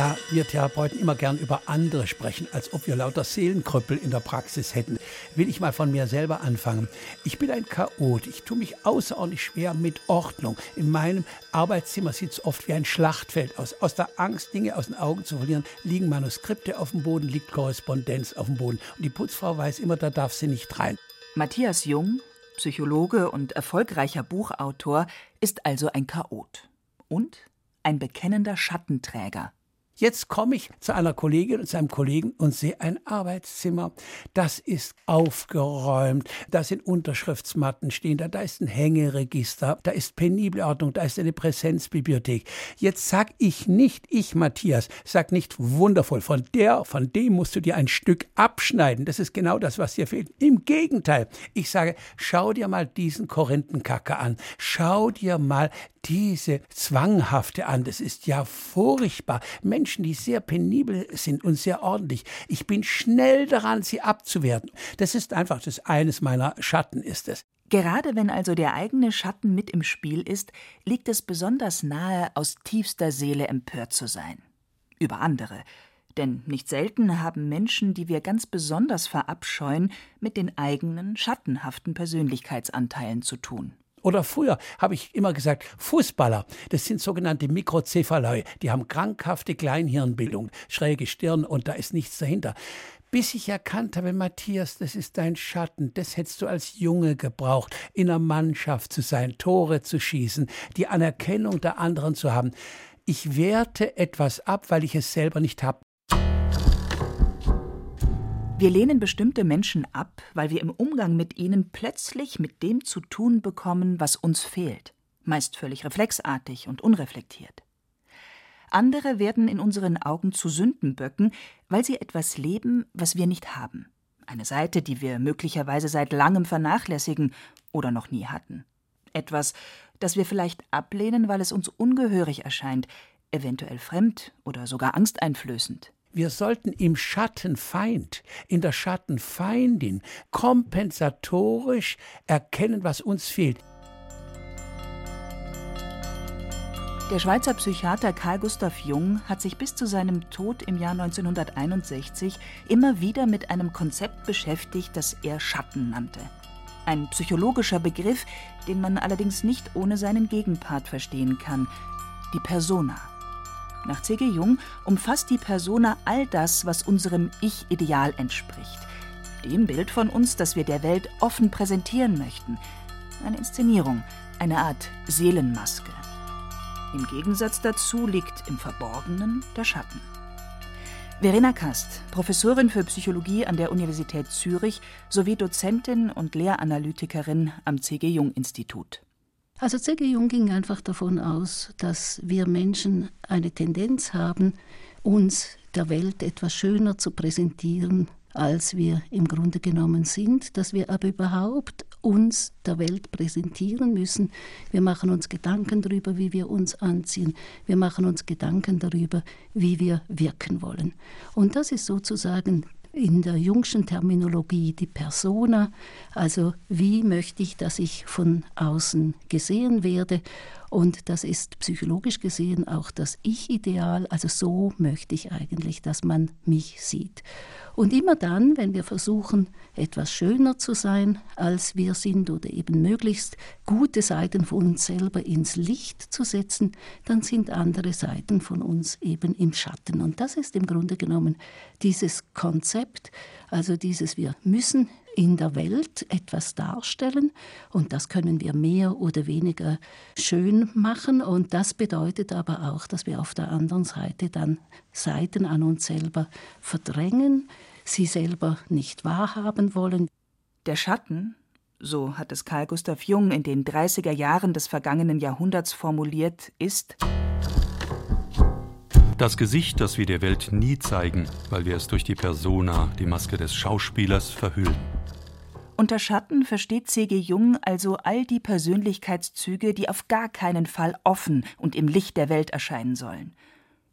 Da wir Therapeuten immer gern über andere sprechen, als ob wir lauter Seelenkrüppel in der Praxis hätten, will ich mal von mir selber anfangen. Ich bin ein Chaot. Ich tue mich außerordentlich schwer mit Ordnung. In meinem Arbeitszimmer sieht es oft wie ein Schlachtfeld aus. Aus der Angst, Dinge aus den Augen zu verlieren, liegen Manuskripte auf dem Boden, liegt Korrespondenz auf dem Boden. Und die Putzfrau weiß immer, da darf sie nicht rein. Matthias Jung, Psychologe und erfolgreicher Buchautor, ist also ein Chaot. Und ein bekennender Schattenträger. Jetzt komme ich zu einer Kollegin und zu einem Kollegen und sehe ein Arbeitszimmer. Das ist aufgeräumt. Da sind Unterschriftsmatten stehen. Da, da ist ein Hängeregister. Da ist penible Ordnung. Da ist eine Präsenzbibliothek. Jetzt sag ich nicht, ich Matthias, sag nicht wundervoll. Von der, von dem musst du dir ein Stück abschneiden. Das ist genau das, was dir fehlt. Im Gegenteil. Ich sage, schau dir mal diesen Korinthenkacker an. Schau dir mal diese Zwanghafte an. Das ist ja furchtbar. Menschen, die sehr penibel sind und sehr ordentlich. Ich bin schnell daran, sie abzuwerten. Das ist einfach das eines meiner Schatten ist es. Gerade wenn also der eigene Schatten mit im Spiel ist, liegt es besonders nahe, aus tiefster Seele empört zu sein. Über andere. Denn nicht selten haben Menschen, die wir ganz besonders verabscheuen, mit den eigenen schattenhaften Persönlichkeitsanteilen zu tun. Oder früher habe ich immer gesagt, Fußballer, das sind sogenannte Mikrozephaloi, die haben krankhafte Kleinhirnbildung, schräge Stirn und da ist nichts dahinter. Bis ich erkannt habe, Matthias, das ist dein Schatten, das hättest du als Junge gebraucht, in einer Mannschaft zu sein, Tore zu schießen, die Anerkennung der anderen zu haben. Ich werte etwas ab, weil ich es selber nicht habe. Wir lehnen bestimmte Menschen ab, weil wir im Umgang mit ihnen plötzlich mit dem zu tun bekommen, was uns fehlt, meist völlig reflexartig und unreflektiert. Andere werden in unseren Augen zu Sündenböcken, weil sie etwas leben, was wir nicht haben. Eine Seite, die wir möglicherweise seit langem vernachlässigen oder noch nie hatten. Etwas, das wir vielleicht ablehnen, weil es uns ungehörig erscheint, eventuell fremd oder sogar angsteinflößend. Wir sollten im Schattenfeind, in der Schattenfeindin kompensatorisch erkennen, was uns fehlt. Der Schweizer Psychiater Carl Gustav Jung hat sich bis zu seinem Tod im Jahr 1961 immer wieder mit einem Konzept beschäftigt, das er Schatten nannte. Ein psychologischer Begriff, den man allerdings nicht ohne seinen Gegenpart verstehen kann, die Persona. Nach C.G. Jung umfasst die Persona all das, was unserem Ich-Ideal entspricht. Dem Bild von uns, das wir der Welt offen präsentieren möchten. Eine Inszenierung, eine Art Seelenmaske. Im Gegensatz dazu liegt im Verborgenen der Schatten. Verena Kast, Professorin für Psychologie an der Universität Zürich sowie Dozentin und Lehranalytikerin am C.G. Jung Institut. Also C.G. Jung ging einfach davon aus, dass wir Menschen eine Tendenz haben, uns der Welt etwas schöner zu präsentieren, als wir im Grunde genommen sind, dass wir aber überhaupt uns der Welt präsentieren müssen. Wir machen uns Gedanken darüber, wie wir uns anziehen. Wir machen uns Gedanken darüber, wie wir wirken wollen. Und das ist sozusagen in der jungschen Terminologie die Persona, also wie möchte ich, dass ich von außen gesehen werde und das ist psychologisch gesehen auch das Ich-Ideal, also so möchte ich eigentlich, dass man mich sieht. Und immer dann, wenn wir versuchen, etwas schöner zu sein, als wir sind oder eben möglichst gute Seiten von uns selber ins Licht zu setzen, dann sind andere Seiten von uns eben im Schatten. Und das ist im Grunde genommen dieses Konzept, also dieses wir müssen in der Welt etwas darstellen und das können wir mehr oder weniger schön machen und das bedeutet aber auch, dass wir auf der anderen Seite dann Seiten an uns selber verdrängen, sie selber nicht wahrhaben wollen. Der Schatten, so hat es Carl Gustav Jung in den 30er Jahren des vergangenen Jahrhunderts formuliert, ist das Gesicht, das wir der Welt nie zeigen, weil wir es durch die Persona, die Maske des Schauspielers, verhüllen. Unter Schatten versteht C.G. Jung also all die Persönlichkeitszüge, die auf gar keinen Fall offen und im Licht der Welt erscheinen sollen.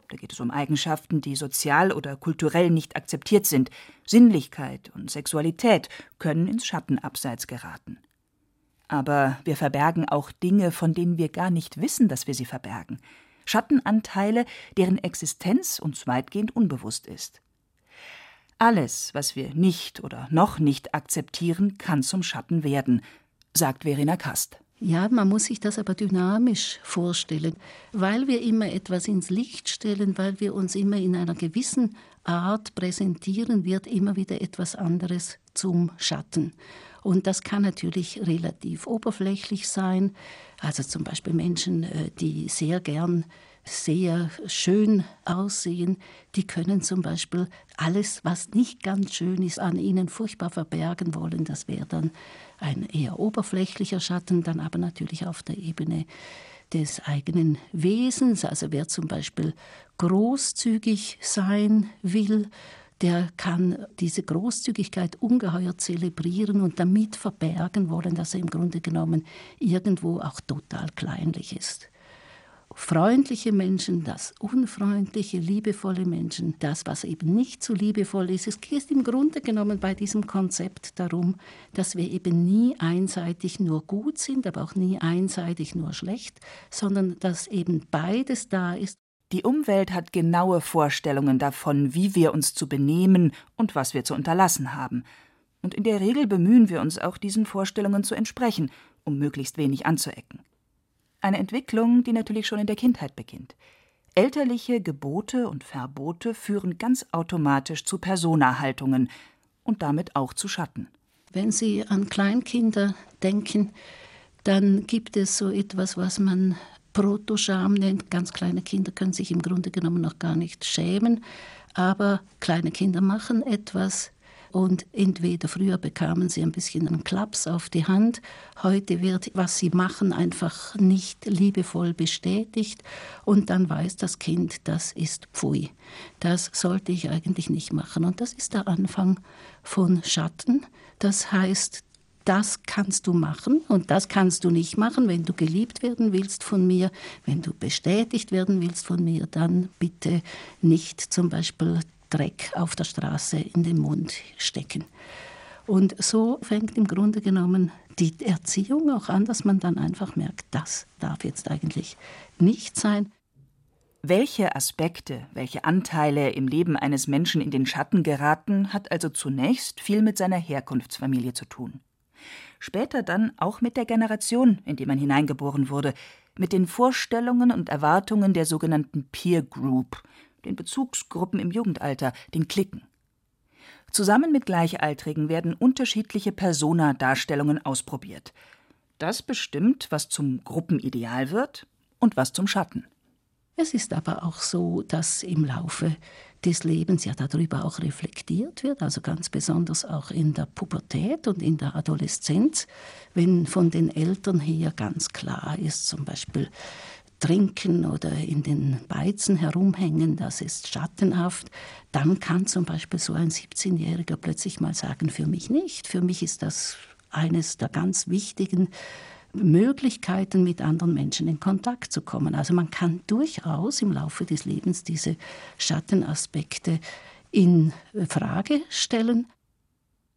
Da geht es um Eigenschaften, die sozial oder kulturell nicht akzeptiert sind. Sinnlichkeit und Sexualität können ins Schattenabseits geraten. Aber wir verbergen auch Dinge, von denen wir gar nicht wissen, dass wir sie verbergen. Schattenanteile, deren Existenz uns weitgehend unbewusst ist. Alles, was wir nicht oder noch nicht akzeptieren, kann zum Schatten werden, sagt Verena Kast. Ja, man muss sich das aber dynamisch vorstellen, weil wir immer etwas ins Licht stellen, weil wir uns immer in einer gewissen Art präsentieren, wird immer wieder etwas anderes zum Schatten. Und das kann natürlich relativ oberflächlich sein. Also zum Beispiel Menschen, äh, die sehr gern sehr schön aussehen, die können zum Beispiel alles, was nicht ganz schön ist, an ihnen furchtbar verbergen wollen. Das wäre dann ein eher oberflächlicher Schatten, dann aber natürlich auf der Ebene des eigenen Wesens. Also wer zum Beispiel großzügig sein will, der kann diese Großzügigkeit ungeheuer zelebrieren und damit verbergen wollen, dass er im Grunde genommen irgendwo auch total kleinlich ist freundliche Menschen, das unfreundliche, liebevolle Menschen, das, was eben nicht so liebevoll ist. Es geht im Grunde genommen bei diesem Konzept darum, dass wir eben nie einseitig nur gut sind, aber auch nie einseitig nur schlecht, sondern dass eben beides da ist. Die Umwelt hat genaue Vorstellungen davon, wie wir uns zu benehmen und was wir zu unterlassen haben. Und in der Regel bemühen wir uns auch, diesen Vorstellungen zu entsprechen, um möglichst wenig anzuecken. Eine Entwicklung, die natürlich schon in der Kindheit beginnt. Elterliche Gebote und Verbote führen ganz automatisch zu Personahaltungen und damit auch zu Schatten. Wenn Sie an Kleinkinder denken, dann gibt es so etwas, was man Protoscham nennt. Ganz kleine Kinder können sich im Grunde genommen noch gar nicht schämen, aber kleine Kinder machen etwas, und entweder früher bekamen sie ein bisschen einen Klaps auf die Hand, heute wird, was sie machen, einfach nicht liebevoll bestätigt und dann weiß das Kind, das ist Pfui. Das sollte ich eigentlich nicht machen. Und das ist der Anfang von Schatten. Das heißt, das kannst du machen und das kannst du nicht machen. Wenn du geliebt werden willst von mir, wenn du bestätigt werden willst von mir, dann bitte nicht zum Beispiel Dreck auf der Straße in den Mund stecken. Und so fängt im Grunde genommen die Erziehung auch an, dass man dann einfach merkt, das darf jetzt eigentlich nicht sein. Welche Aspekte, welche Anteile im Leben eines Menschen in den Schatten geraten, hat also zunächst viel mit seiner Herkunftsfamilie zu tun. Später dann auch mit der Generation, in die man hineingeboren wurde, mit den Vorstellungen und Erwartungen der sogenannten Peer Group, den Bezugsgruppen im Jugendalter, den Klicken. Zusammen mit Gleichaltrigen werden unterschiedliche Persona-Darstellungen ausprobiert. Das bestimmt, was zum Gruppenideal wird und was zum Schatten. Es ist aber auch so, dass im Laufe des Lebens ja darüber auch reflektiert wird, also ganz besonders auch in der Pubertät und in der Adoleszenz, wenn von den Eltern her ganz klar ist, zum Beispiel trinken oder in den Beizen herumhängen, das ist schattenhaft, dann kann zum Beispiel so ein 17-Jähriger plötzlich mal sagen, für mich nicht. Für mich ist das eines der ganz wichtigen Möglichkeiten, mit anderen Menschen in Kontakt zu kommen. Also man kann durchaus im Laufe des Lebens diese Schattenaspekte in Frage stellen.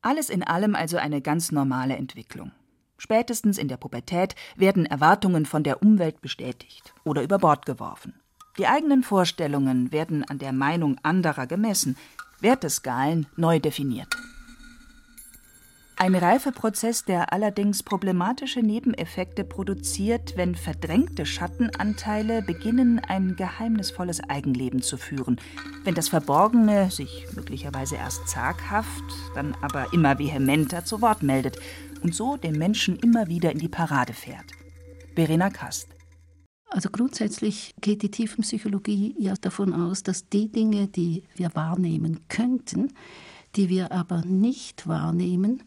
Alles in allem also eine ganz normale Entwicklung. Spätestens in der Pubertät werden Erwartungen von der Umwelt bestätigt oder über Bord geworfen. Die eigenen Vorstellungen werden an der Meinung anderer gemessen, Werteskalen neu definiert. Ein Reifeprozess, der allerdings problematische Nebeneffekte produziert, wenn verdrängte Schattenanteile beginnen, ein geheimnisvolles Eigenleben zu führen, wenn das Verborgene sich möglicherweise erst zaghaft, dann aber immer vehementer zu Wort meldet und so den Menschen immer wieder in die Parade fährt. Verena Kast. Also grundsätzlich geht die Tiefenpsychologie ja davon aus, dass die Dinge, die wir wahrnehmen könnten, die wir aber nicht wahrnehmen,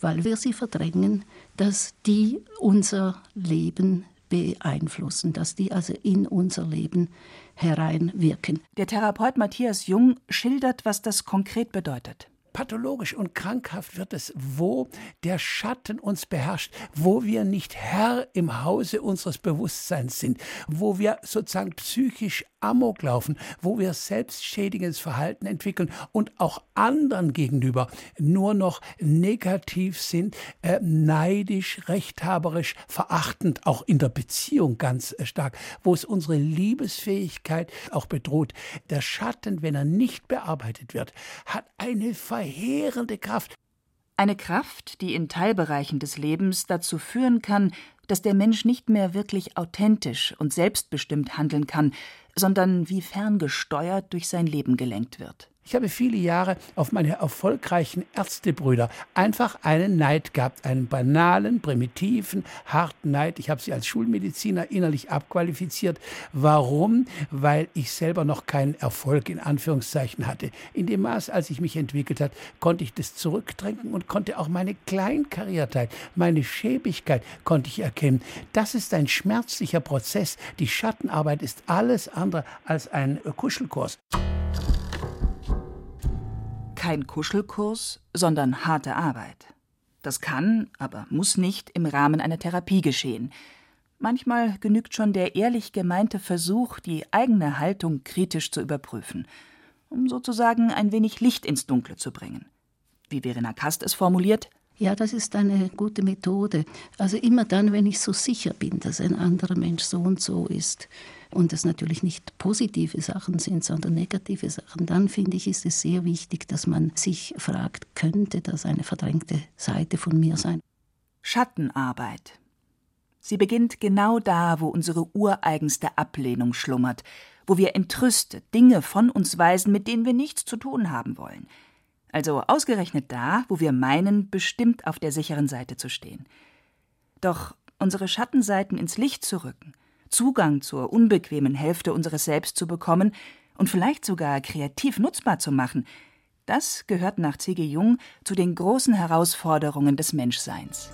weil wir sie verdrängen, dass die unser Leben beeinflussen, dass die also in unser Leben hereinwirken. Der Therapeut Matthias Jung schildert, was das konkret bedeutet pathologisch und krankhaft wird es, wo der Schatten uns beherrscht, wo wir nicht Herr im Hause unseres Bewusstseins sind, wo wir sozusagen psychisch Amok laufen, wo wir selbstschädigendes Verhalten entwickeln und auch anderen gegenüber nur noch negativ sind, äh, neidisch, rechthaberisch, verachtend, auch in der Beziehung ganz äh, stark, wo es unsere Liebesfähigkeit auch bedroht. Der Schatten, wenn er nicht bearbeitet wird, hat eine verheerende Kraft. Eine Kraft, die in Teilbereichen des Lebens dazu führen kann, dass der Mensch nicht mehr wirklich authentisch und selbstbestimmt handeln kann, sondern wie ferngesteuert durch sein Leben gelenkt wird. Ich habe viele Jahre auf meine erfolgreichen Ärztebrüder einfach einen Neid gehabt, einen banalen, primitiven, harten Neid. Ich habe sie als Schulmediziner innerlich abqualifiziert. Warum? Weil ich selber noch keinen Erfolg in Anführungszeichen hatte. In dem Maß, als ich mich entwickelt hat, konnte ich das zurückdrängen und konnte auch meine Kleinkariertheit, meine Schäbigkeit konnte ich erkennen. Das ist ein schmerzlicher Prozess. Die Schattenarbeit ist alles andere als ein Kuschelkurs kein Kuschelkurs, sondern harte Arbeit. Das kann, aber muss nicht im Rahmen einer Therapie geschehen. Manchmal genügt schon der ehrlich gemeinte Versuch, die eigene Haltung kritisch zu überprüfen, um sozusagen ein wenig Licht ins Dunkle zu bringen. Wie Verena Kast es formuliert, ja, das ist eine gute Methode. Also immer dann, wenn ich so sicher bin, dass ein anderer Mensch so und so ist und es natürlich nicht positive Sachen sind, sondern negative Sachen, dann finde ich, ist es sehr wichtig, dass man sich fragt, könnte das eine verdrängte Seite von mir sein? Schattenarbeit. Sie beginnt genau da, wo unsere ureigenste Ablehnung schlummert, wo wir entrüstet Dinge von uns weisen, mit denen wir nichts zu tun haben wollen – also ausgerechnet da, wo wir meinen, bestimmt auf der sicheren Seite zu stehen. Doch unsere Schattenseiten ins Licht zu rücken, Zugang zur unbequemen Hälfte unseres Selbst zu bekommen und vielleicht sogar kreativ nutzbar zu machen, das gehört nach C.G. Jung zu den großen Herausforderungen des Menschseins.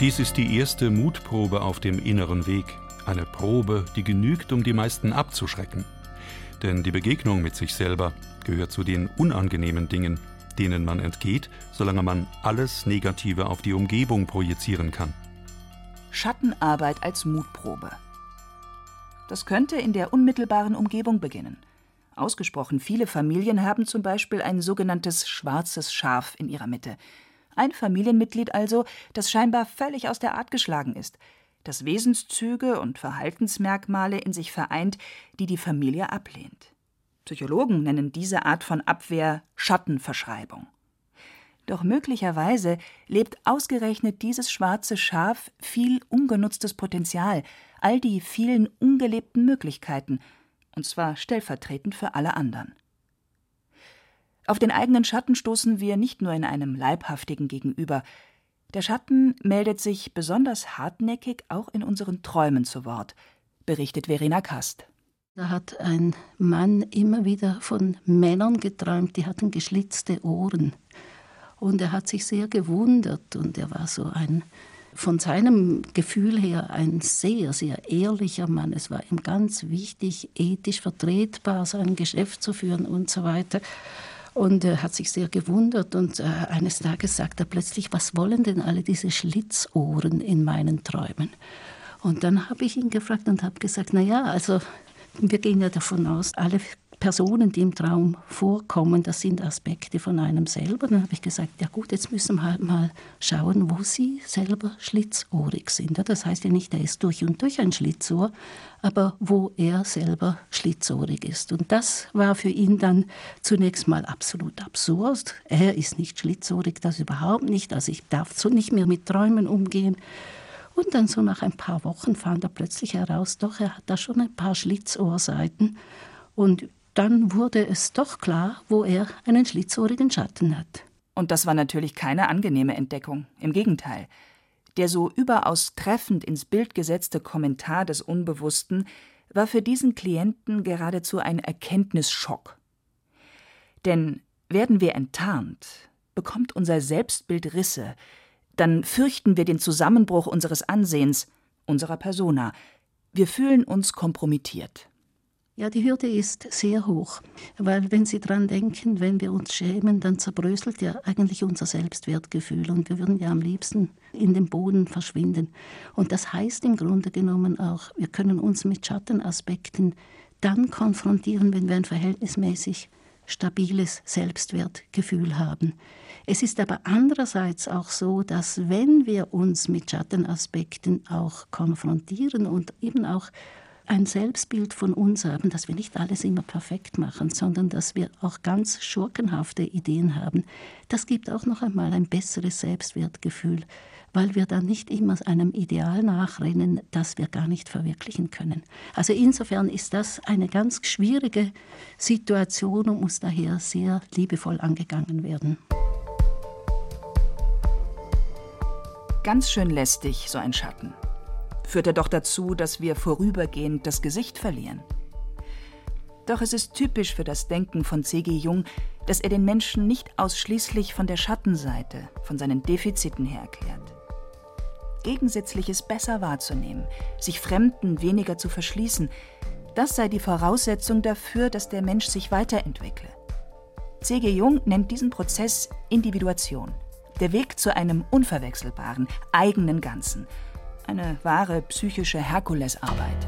Dies ist die erste Mutprobe auf dem inneren Weg, eine Probe, die genügt, um die meisten abzuschrecken. Denn die Begegnung mit sich selber gehört zu den unangenehmen Dingen, denen man entgeht, solange man alles Negative auf die Umgebung projizieren kann. Schattenarbeit als Mutprobe. Das könnte in der unmittelbaren Umgebung beginnen. Ausgesprochen viele Familien haben zum Beispiel ein sogenanntes schwarzes Schaf in ihrer Mitte. Ein Familienmitglied also, das scheinbar völlig aus der Art geschlagen ist, das Wesenszüge und Verhaltensmerkmale in sich vereint, die die Familie ablehnt. Psychologen nennen diese Art von Abwehr Schattenverschreibung. Doch möglicherweise lebt ausgerechnet dieses schwarze Schaf viel ungenutztes Potenzial, all die vielen ungelebten Möglichkeiten, und zwar stellvertretend für alle anderen. Auf den eigenen Schatten stoßen wir nicht nur in einem leibhaftigen Gegenüber. Der Schatten meldet sich besonders hartnäckig auch in unseren Träumen zu Wort, berichtet Verena Kast. Da hat ein Mann immer wieder von Männern geträumt, die hatten geschlitzte Ohren. Und er hat sich sehr gewundert und er war so ein, von seinem Gefühl her ein sehr, sehr ehrlicher Mann. Es war ihm ganz wichtig, ethisch vertretbar sein Geschäft zu führen und so weiter. Und er hat sich sehr gewundert und äh, eines Tages sagt er plötzlich, was wollen denn alle diese Schlitzohren in meinen Träumen? Und dann habe ich ihn gefragt und habe gesagt, na ja, also wir gehen ja davon aus, alle Personen, die im Traum vorkommen, das sind Aspekte von einem selber. Dann habe ich gesagt, ja gut, jetzt müssen wir halt mal schauen, wo Sie selber schlitzohrig sind. Das heißt ja nicht, er ist durch und durch ein Schlitzohr, aber wo er selber schlitzohrig ist. Und das war für ihn dann zunächst mal absolut absurd. Er ist nicht schlitzohrig, das überhaupt nicht. Also ich darf so nicht mehr mit Träumen umgehen. Und dann so nach ein paar Wochen fand er plötzlich heraus, doch, er hat da schon ein paar Schlitzohrseiten. Und dann wurde es doch klar, wo er einen schlitzohrigen Schatten hat. Und das war natürlich keine angenehme Entdeckung. Im Gegenteil. Der so überaus treffend ins Bild gesetzte Kommentar des Unbewussten war für diesen Klienten geradezu ein Erkenntnisschock. Denn werden wir enttarnt, bekommt unser Selbstbild Risse, dann fürchten wir den Zusammenbruch unseres Ansehens, unserer Persona. Wir fühlen uns kompromittiert. Ja, die Hürde ist sehr hoch, weil wenn Sie dran denken, wenn wir uns schämen, dann zerbröselt ja eigentlich unser Selbstwertgefühl und wir würden ja am liebsten in den Boden verschwinden. Und das heißt im Grunde genommen auch, wir können uns mit Schattenaspekten dann konfrontieren, wenn wir ein verhältnismäßig stabiles Selbstwertgefühl haben. Es ist aber andererseits auch so, dass wenn wir uns mit Schattenaspekten auch konfrontieren und eben auch ein Selbstbild von uns haben, dass wir nicht alles immer perfekt machen, sondern dass wir auch ganz schurkenhafte Ideen haben. Das gibt auch noch einmal ein besseres Selbstwertgefühl, weil wir dann nicht immer einem Ideal nachrennen, das wir gar nicht verwirklichen können. Also insofern ist das eine ganz schwierige Situation und muss daher sehr liebevoll angegangen werden. Ganz schön lästig, so ein Schatten führt er doch dazu, dass wir vorübergehend das Gesicht verlieren. Doch es ist typisch für das Denken von C.G. Jung, dass er den Menschen nicht ausschließlich von der Schattenseite, von seinen Defiziten her erklärt. Gegensätzliches besser wahrzunehmen, sich Fremden weniger zu verschließen, das sei die Voraussetzung dafür, dass der Mensch sich weiterentwickle. C.G. Jung nennt diesen Prozess Individuation, der Weg zu einem unverwechselbaren, eigenen Ganzen, eine wahre psychische Herkulesarbeit.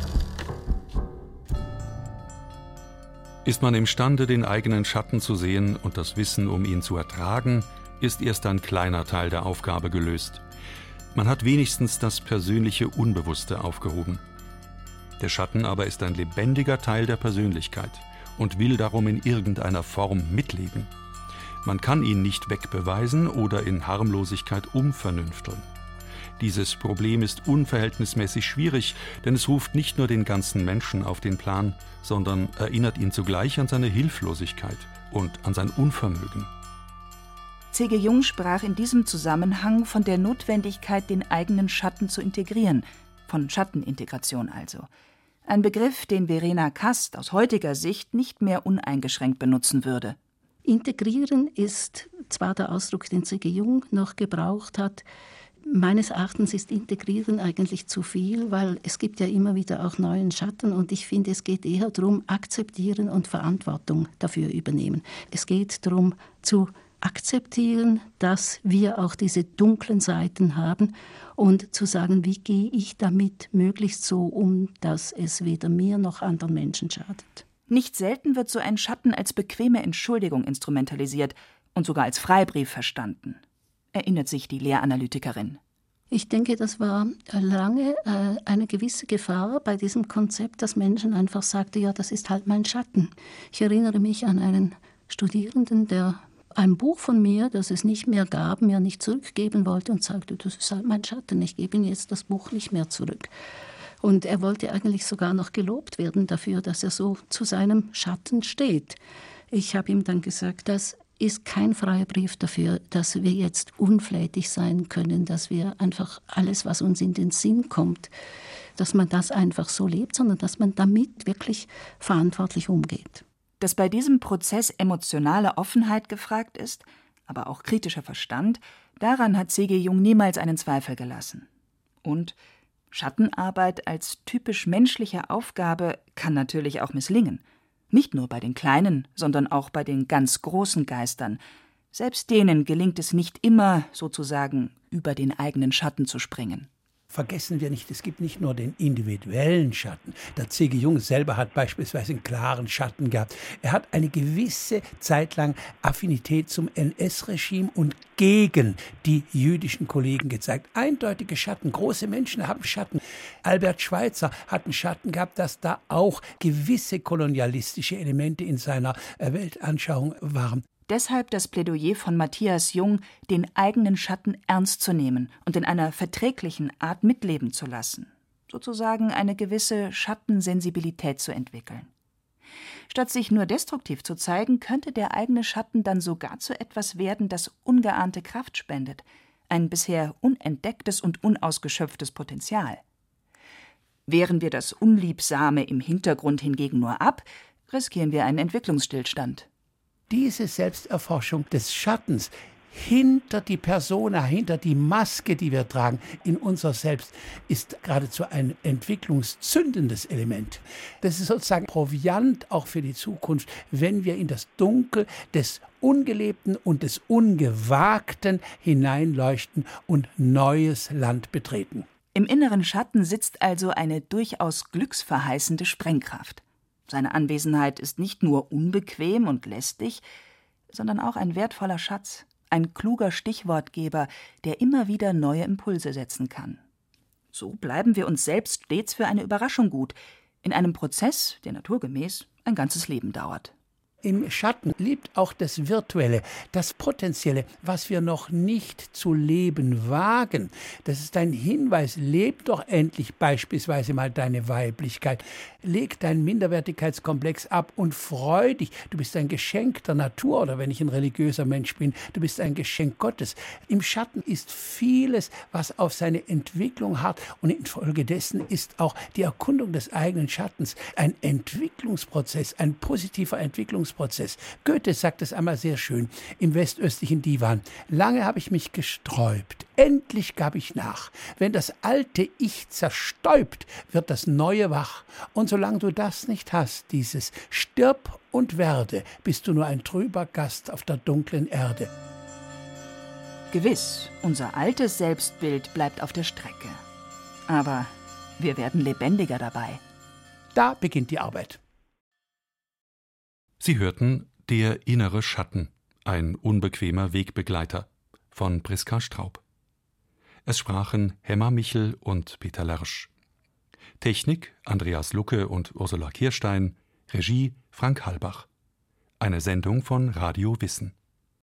Ist man imstande, den eigenen Schatten zu sehen und das Wissen, um ihn zu ertragen, ist erst ein kleiner Teil der Aufgabe gelöst. Man hat wenigstens das persönliche Unbewusste aufgehoben. Der Schatten aber ist ein lebendiger Teil der Persönlichkeit und will darum in irgendeiner Form mitleben. Man kann ihn nicht wegbeweisen oder in Harmlosigkeit umvernünfteln. Dieses Problem ist unverhältnismäßig schwierig, denn es ruft nicht nur den ganzen Menschen auf den Plan, sondern erinnert ihn zugleich an seine Hilflosigkeit und an sein Unvermögen. C.G. Jung sprach in diesem Zusammenhang von der Notwendigkeit, den eigenen Schatten zu integrieren, von Schattenintegration also. Ein Begriff, den Verena Kast aus heutiger Sicht nicht mehr uneingeschränkt benutzen würde. Integrieren ist zwar der Ausdruck, den C.G. Jung noch gebraucht hat, Meines Erachtens ist Integrieren eigentlich zu viel, weil es gibt ja immer wieder auch neuen Schatten und ich finde, es geht eher darum, akzeptieren und Verantwortung dafür übernehmen. Es geht darum, zu akzeptieren, dass wir auch diese dunklen Seiten haben und zu sagen, wie gehe ich damit möglichst so um, dass es weder mir noch anderen Menschen schadet. Nicht selten wird so ein Schatten als bequeme Entschuldigung instrumentalisiert und sogar als Freibrief verstanden erinnert sich die Lehranalytikerin. Ich denke, das war lange äh, eine gewisse Gefahr bei diesem Konzept, dass Menschen einfach sagten, ja, das ist halt mein Schatten. Ich erinnere mich an einen Studierenden, der ein Buch von mir, das es nicht mehr gab, mir nicht zurückgeben wollte und sagte, das ist halt mein Schatten, ich gebe ihm jetzt das Buch nicht mehr zurück. Und er wollte eigentlich sogar noch gelobt werden dafür, dass er so zu seinem Schatten steht. Ich habe ihm dann gesagt, dass ist kein freier Brief dafür, dass wir jetzt unflätig sein können, dass wir einfach alles, was uns in den Sinn kommt, dass man das einfach so lebt, sondern dass man damit wirklich verantwortlich umgeht. Dass bei diesem Prozess emotionale Offenheit gefragt ist, aber auch kritischer Verstand, daran hat C.G. Jung niemals einen Zweifel gelassen. Und Schattenarbeit als typisch menschliche Aufgabe kann natürlich auch misslingen. Nicht nur bei den kleinen, sondern auch bei den ganz großen Geistern. Selbst denen gelingt es nicht immer, sozusagen, über den eigenen Schatten zu springen. Vergessen wir nicht, es gibt nicht nur den individuellen Schatten. Der C.G. Jung selber hat beispielsweise einen klaren Schatten gehabt. Er hat eine gewisse Zeit lang Affinität zum NS-Regime und gegen die jüdischen Kollegen gezeigt. Eindeutige Schatten. Große Menschen haben Schatten. Albert Schweitzer hat einen Schatten gehabt, dass da auch gewisse kolonialistische Elemente in seiner äh, Weltanschauung waren. Deshalb das Plädoyer von Matthias Jung, den eigenen Schatten ernst zu nehmen und in einer verträglichen Art mitleben zu lassen, sozusagen eine gewisse Schattensensibilität zu entwickeln. Statt sich nur destruktiv zu zeigen, könnte der eigene Schatten dann sogar zu etwas werden, das ungeahnte Kraft spendet, ein bisher unentdecktes und unausgeschöpftes Potenzial. Wehren wir das Unliebsame im Hintergrund hingegen nur ab, riskieren wir einen Entwicklungsstillstand. Diese Selbsterforschung des Schattens hinter die Persona, hinter die Maske, die wir tragen, in unser Selbst, ist geradezu ein entwicklungszündendes Element. Das ist sozusagen Proviant auch für die Zukunft, wenn wir in das Dunkel des Ungelebten und des Ungewagten hineinleuchten und neues Land betreten. Im inneren Schatten sitzt also eine durchaus glücksverheißende Sprengkraft. Seine Anwesenheit ist nicht nur unbequem und lästig, sondern auch ein wertvoller Schatz, ein kluger Stichwortgeber, der immer wieder neue Impulse setzen kann. So bleiben wir uns selbst stets für eine Überraschung gut, in einem Prozess, der naturgemäß ein ganzes Leben dauert. Im Schatten lebt auch das Virtuelle, das Potenzielle, was wir noch nicht zu leben wagen. Das ist ein Hinweis, leb doch endlich beispielsweise mal deine Weiblichkeit. Leg deinen Minderwertigkeitskomplex ab und freu dich. Du bist ein Geschenk der Natur oder wenn ich ein religiöser Mensch bin, du bist ein Geschenk Gottes. Im Schatten ist vieles, was auf seine Entwicklung hat und infolgedessen ist auch die Erkundung des eigenen Schattens ein Entwicklungsprozess, ein positiver Entwicklungsprozess. Entwicklungsprozess. Goethe sagt es einmal sehr schön im westöstlichen Divan. Lange habe ich mich gesträubt, endlich gab ich nach. Wenn das alte Ich zerstäubt, wird das neue wach. Und solange du das nicht hast, dieses Stirb und werde, bist du nur ein trüber Gast auf der dunklen Erde. Gewiss, unser altes Selbstbild bleibt auf der Strecke. Aber wir werden lebendiger dabei. Da beginnt die Arbeit. Sie hörten Der innere Schatten, ein unbequemer Wegbegleiter von Priska Straub. Es sprachen Hemmer Michel und Peter Lersch. Technik Andreas Lucke und Ursula Kirstein, Regie Frank Halbach. Eine Sendung von Radio Wissen.